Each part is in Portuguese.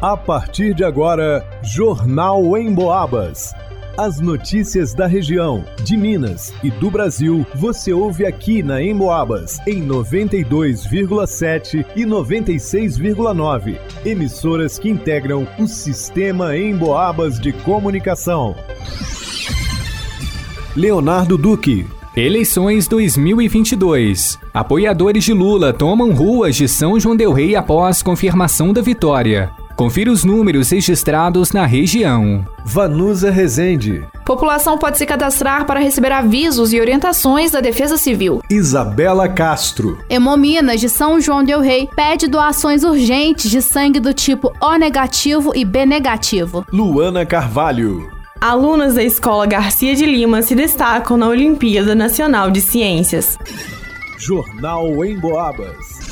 A partir de agora, Jornal em Boabas. As notícias da região, de Minas e do Brasil, você ouve aqui na Emboabas, em 92,7 e 96,9. Emissoras que integram o sistema Emboabas de comunicação. Leonardo Duque. Eleições 2022. Apoiadores de Lula tomam ruas de São João Del Rei após confirmação da vitória. Confira os números registrados na região. Vanusa Rezende. População pode se cadastrar para receber avisos e orientações da Defesa Civil. Isabela Castro. Hemominas de São João del Rei pede doações urgentes de sangue do tipo O negativo e B negativo. Luana Carvalho. Alunas da Escola Garcia de Lima se destacam na Olimpíada Nacional de Ciências. Jornal em Boabas.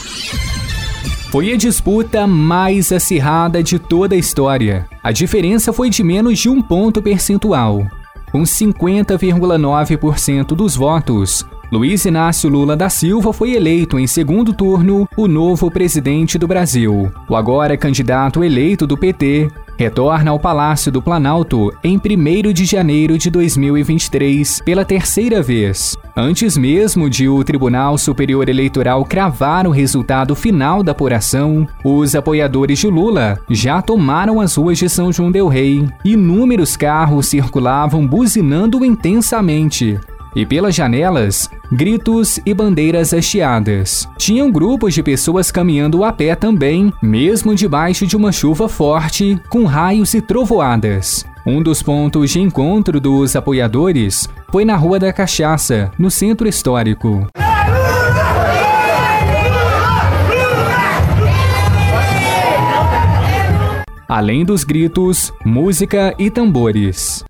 Foi a disputa mais acirrada de toda a história. A diferença foi de menos de um ponto percentual. Com 50,9% dos votos, Luiz Inácio Lula da Silva foi eleito em segundo turno o novo presidente do Brasil. O agora candidato eleito do PT retorna ao Palácio do Planalto em 1 de janeiro de 2023 pela terceira vez. Antes mesmo de o Tribunal Superior Eleitoral cravar o resultado final da apuração, os apoiadores de Lula já tomaram as ruas de São João del Rei. Inúmeros carros circulavam buzinando intensamente e pelas janelas, gritos e bandeiras hasteadas. Tinham grupos de pessoas caminhando a pé também, mesmo debaixo de uma chuva forte, com raios e trovoadas. Um dos pontos de encontro dos apoiadores foi na Rua da Cachaça, no centro histórico. Além dos gritos, música e tambores.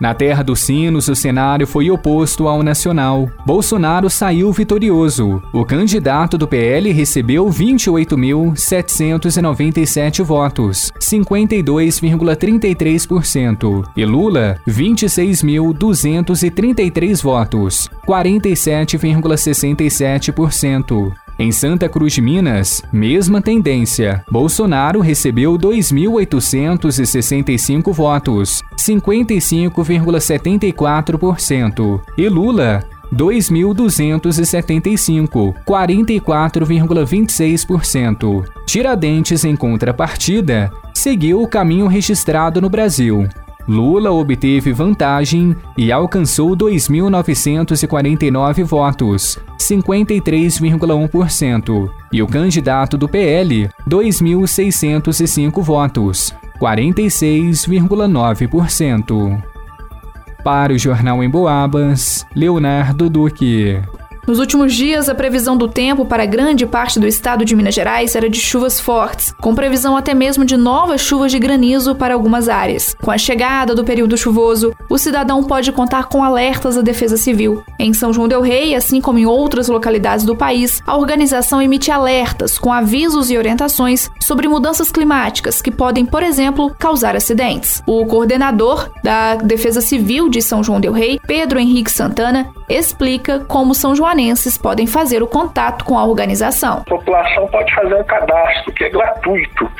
Na terra dos sinos, o cenário foi oposto ao nacional. Bolsonaro saiu vitorioso. O candidato do PL recebeu 28.797 votos, 52,33%, e Lula, 26.233 votos, 47,67%. Em Santa Cruz de Minas, mesma tendência. Bolsonaro recebeu 2.865 votos, 55,74%, e Lula 2.275, 44,26%. Tiradentes, em contrapartida, seguiu o caminho registrado no Brasil. Lula obteve vantagem e alcançou 2.949 votos, 53,1%, e o candidato do PL, 2.605 votos, 46,9%. Para o Jornal em Boabas, Leonardo Duque. Nos últimos dias, a previsão do tempo para grande parte do estado de Minas Gerais era de chuvas fortes, com previsão até mesmo de novas chuvas de granizo para algumas áreas. Com a chegada do período chuvoso, o cidadão pode contar com alertas da Defesa Civil. Em São João del Rei, assim como em outras localidades do país, a organização emite alertas com avisos e orientações sobre mudanças climáticas que podem, por exemplo, causar acidentes. O coordenador da Defesa Civil de São João del Rei, Pedro Henrique Santana, explica como São joanenses podem fazer o contato com a organização. A população pode fazer um cadastro que é gratuito,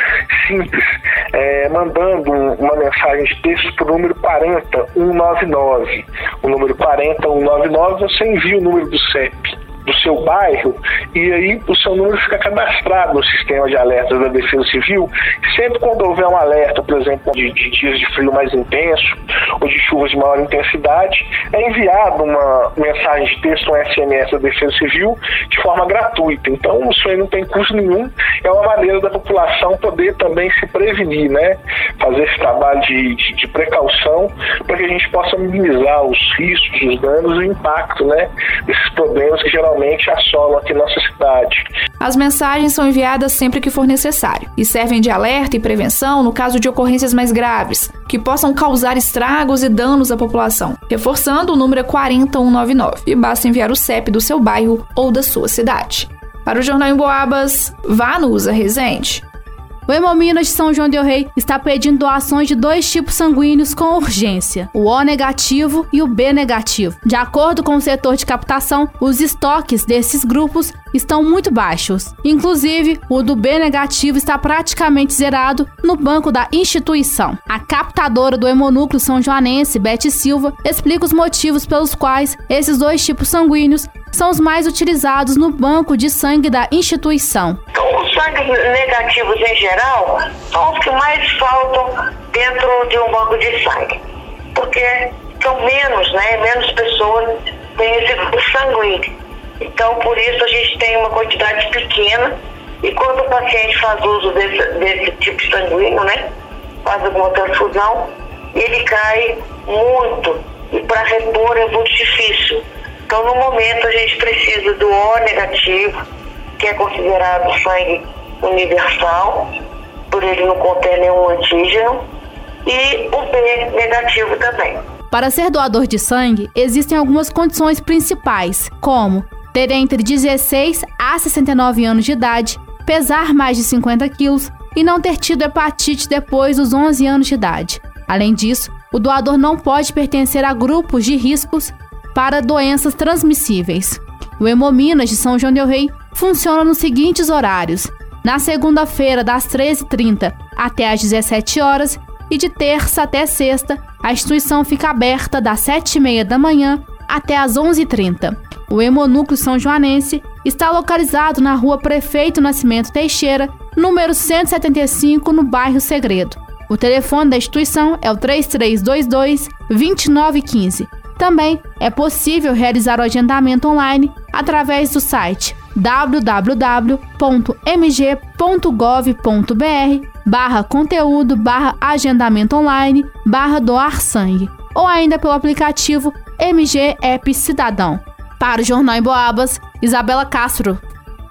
simples, é, mandando uma mensagem de texto para o número 40199. O número 40199 você envia o número do CEP do seu bairro e aí o seu número fica cadastrado no sistema de alertas da Defesa Civil. Sempre quando houver um alerta, por exemplo, de, de dias de frio mais intenso ou de chuvas de maior intensidade, é enviado uma mensagem de texto, um SMS da Defesa Civil de forma gratuita. Então isso aí não tem custo nenhum, é uma maneira da população poder também se prevenir, né? Fazer esse trabalho de, de, de precaução para que a gente possa minimizar os riscos, os danos e o impacto, né? Desses problemas que geralmente atualmente assolam aqui nossa cidade. As mensagens são enviadas sempre que for necessário e servem de alerta e prevenção no caso de ocorrências mais graves, que possam causar estragos e danos à população. Reforçando, o número é 40199 e basta enviar o CEP do seu bairro ou da sua cidade. Para o Jornal em Boabas, vá no Usa Resente. O Hemominas de São João del Rei está pedindo doações de dois tipos sanguíneos com urgência: o O negativo e o B negativo. De acordo com o setor de captação, os estoques desses grupos estão muito baixos. Inclusive, o do B negativo está praticamente zerado no banco da instituição. A captadora do hemonúcleo são joanense, Beth Silva, explica os motivos pelos quais esses dois tipos sanguíneos são os mais utilizados no banco de sangue da instituição. Então, os sangues negativos em geral são os que mais faltam dentro de um banco de sangue, porque são menos, né? Menos pessoas têm esse grupo sanguíneo. Então, por isso a gente tem uma quantidade pequena e quando o paciente faz uso desse, desse tipo sanguíneo, né? Faz alguma transfusão, ele cai muito e para repor é muito difícil. Então, no momento, a gente precisa do O negativo, que é considerado sangue universal, por ele não conter nenhum antígeno, e o B negativo também. Para ser doador de sangue, existem algumas condições principais, como ter entre 16 a 69 anos de idade, pesar mais de 50 quilos e não ter tido hepatite depois dos 11 anos de idade. Além disso, o doador não pode pertencer a grupos de riscos para doenças transmissíveis. O Hemominas de São João del Rei funciona nos seguintes horários: na segunda-feira, das 13h30 até às 17 horas e de terça até sexta, a instituição fica aberta das 7h30 da manhã até às 11h30. O Hemonúcleo São Joanense está localizado na rua Prefeito Nascimento Teixeira, número 175, no bairro Segredo. O telefone da instituição é o 3322 2915 também é possível realizar o agendamento online através do site www.mg.gov.br barra conteúdo barra agendamento online barra doar sangue ou ainda pelo aplicativo MG App Cidadão. Para o Jornal em Boabas, Isabela Castro.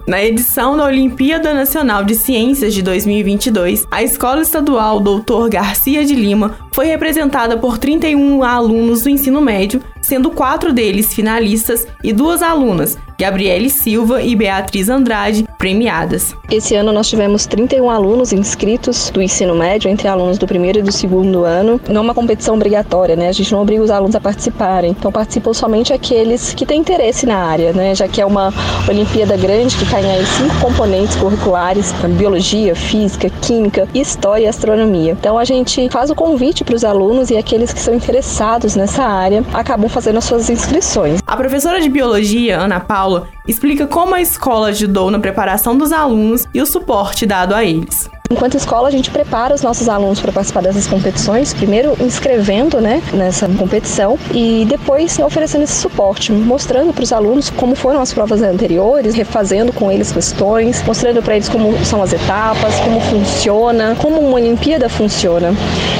Na edição da Olimpíada Nacional de Ciências de 2022, a Escola Estadual Doutor Garcia de Lima foi representada por 31 alunos do ensino médio, sendo quatro deles finalistas e duas alunas, Gabriele Silva e Beatriz Andrade, premiadas. Esse ano nós tivemos 31 alunos inscritos do ensino médio, entre alunos do primeiro e do segundo ano. Não é uma competição obrigatória, né? A gente não obriga os alunos a participarem. Então participam somente aqueles que têm interesse na área, né? Já que é uma Olimpíada grande que tem aí cinco componentes curriculares: biologia, física, química, história e astronomia. Então a gente faz o convite para os alunos e aqueles que são interessados nessa área acabam fazendo as suas inscrições. A professora de biologia, Ana Paula, explica como a escola ajudou na preparação dos alunos e o suporte dado a eles. Enquanto escola, a gente prepara os nossos alunos para participar dessas competições, primeiro inscrevendo né, nessa competição e depois oferecendo esse suporte, mostrando para os alunos como foram as provas anteriores, refazendo com eles questões, mostrando para eles como são as etapas, como funciona, como uma Olimpíada funciona.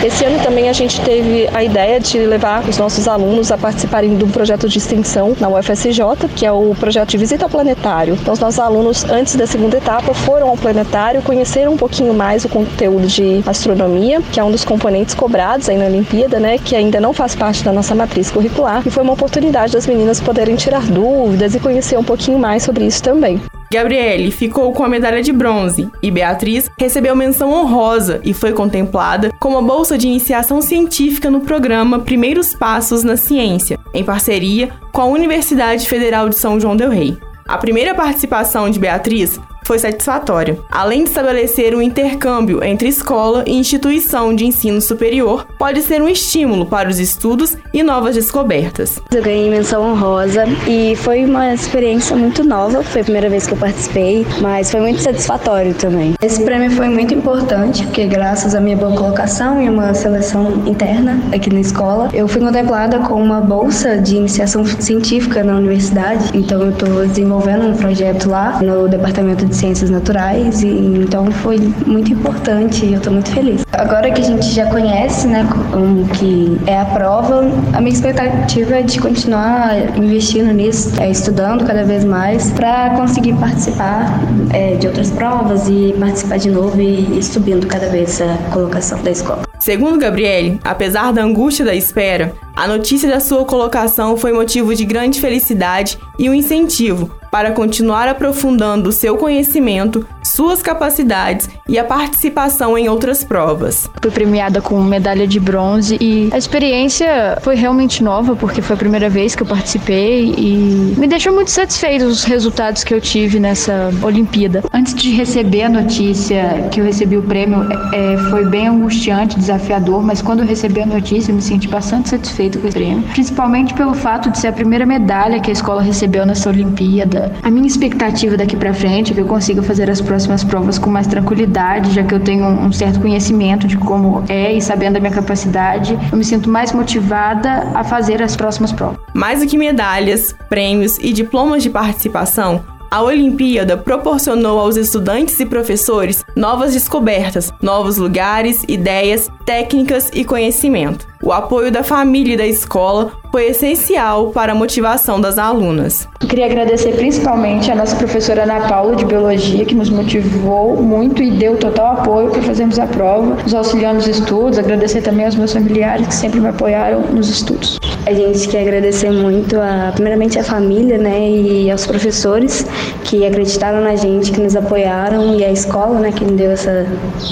Esse ano também a gente teve a ideia de levar os nossos alunos a participarem de um projeto de extensão na UFSJ, que é o projeto de visita ao planetário. Então, os nossos alunos, antes da segunda etapa, foram ao planetário, conheceram um pouquinho mais o conteúdo de astronomia, que é um dos componentes cobrados aí na Olimpíada, né, que ainda não faz parte da nossa matriz curricular, e foi uma oportunidade das meninas poderem tirar dúvidas e conhecer um pouquinho mais sobre isso também. Gabriele ficou com a medalha de bronze e Beatriz recebeu menção honrosa e foi contemplada com uma bolsa de iniciação científica no programa Primeiros Passos na Ciência, em parceria com a Universidade Federal de São João del Rei. A primeira participação de Beatriz foi satisfatória. Além de estabelecer um intercâmbio entre escola e instituição de ensino superior, pode ser um estímulo para os estudos e novas descobertas. Eu ganhei menção honrosa e foi uma experiência muito nova. Foi a primeira vez que eu participei, mas foi muito satisfatório também. Esse prêmio foi muito importante porque graças à minha boa colocação e uma seleção interna aqui na escola, eu fui contemplada com uma bolsa de iniciação científica na universidade. Então eu estou desenvolvendo um projeto lá no departamento de ciências naturais e então foi muito importante e eu estou muito feliz. Agora que a gente já conhece, né, como que é a prova, a minha expectativa é de continuar investindo nisso, é, estudando cada vez mais para conseguir participar é, de outras provas e participar de novo e, e subindo cada vez a colocação da escola. Segundo Gabriele, apesar da angústia da espera, a notícia da sua colocação foi motivo de grande felicidade e um incentivo para continuar aprofundando seu conhecimento suas capacidades e a participação em outras provas. Fui premiada com medalha de bronze e a experiência foi realmente nova porque foi a primeira vez que eu participei e me deixou muito satisfeito os resultados que eu tive nessa Olimpíada. Antes de receber a notícia que eu recebi o prêmio, é, foi bem angustiante, desafiador, mas quando eu recebi a notícia, eu me senti bastante satisfeito com esse prêmio, principalmente pelo fato de ser a primeira medalha que a escola recebeu nessa Olimpíada. A minha expectativa daqui para frente é que eu consiga fazer as próximas provas com mais tranquilidade, já que eu tenho um certo conhecimento de como é e sabendo da minha capacidade, eu me sinto mais motivada a fazer as próximas provas. Mais do que medalhas, prêmios e diplomas de participação, a Olimpíada proporcionou aos estudantes e professores novas descobertas, novos lugares, ideias, técnicas e conhecimento. O apoio da família e da escola foi essencial para a motivação das alunas. Eu queria agradecer principalmente a nossa professora Ana Paula de Biologia, que nos motivou muito e deu total apoio para fazermos a prova, nos auxiliando nos estudos. Agradecer também aos meus familiares que sempre me apoiaram nos estudos. A gente quer agradecer muito, a, primeiramente, a família né, e aos professores que acreditaram na gente, que nos apoiaram, e a escola né, que nos deu essa,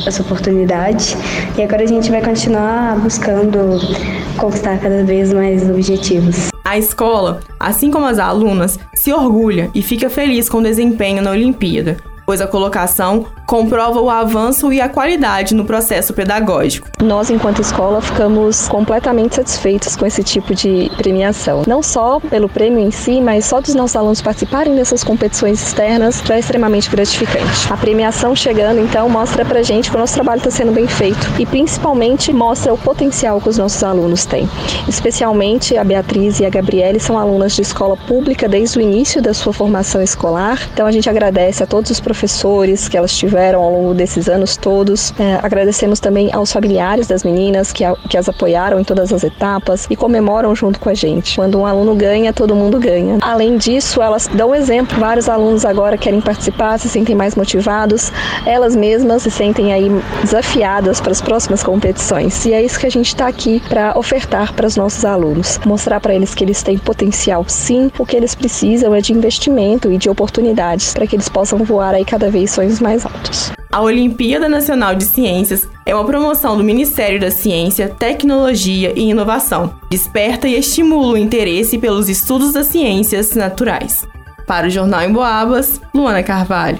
essa oportunidade. E agora a gente vai continuar buscando conquistar cada vez mais objetivos. A escola, assim como as alunas, se orgulha e fica feliz com o desempenho na Olimpíada, pois a colocação comprova o avanço e a qualidade no processo pedagógico. Nós, enquanto escola, ficamos completamente satisfeitos com esse tipo de premiação. Não só pelo prêmio em si, mas só dos nossos alunos participarem dessas competições externas já é extremamente gratificante. A premiação chegando, então, mostra pra gente que o nosso trabalho está sendo bem feito e, principalmente, mostra o potencial que os nossos alunos têm. Especialmente a Beatriz e a Gabriele são alunas de escola pública desde o início da sua formação escolar, então a gente agradece a todos os professores que elas tiveram ao longo desses anos todos. É, agradecemos também aos familiares das meninas que, a, que as apoiaram em todas as etapas e comemoram junto com a gente. Quando um aluno ganha, todo mundo ganha. Além disso, elas dão exemplo. Vários alunos agora querem participar, se sentem mais motivados. Elas mesmas se sentem aí desafiadas para as próximas competições. E é isso que a gente está aqui para ofertar para os nossos alunos. Mostrar para eles que eles têm potencial sim. O que eles precisam é de investimento e de oportunidades para que eles possam voar aí cada vez sonhos mais altos. A Olimpíada Nacional de Ciências é uma promoção do Ministério da Ciência, Tecnologia e Inovação. Desperta e estimula o interesse pelos estudos das ciências naturais. Para o Jornal em Boabas, Luana Carvalho.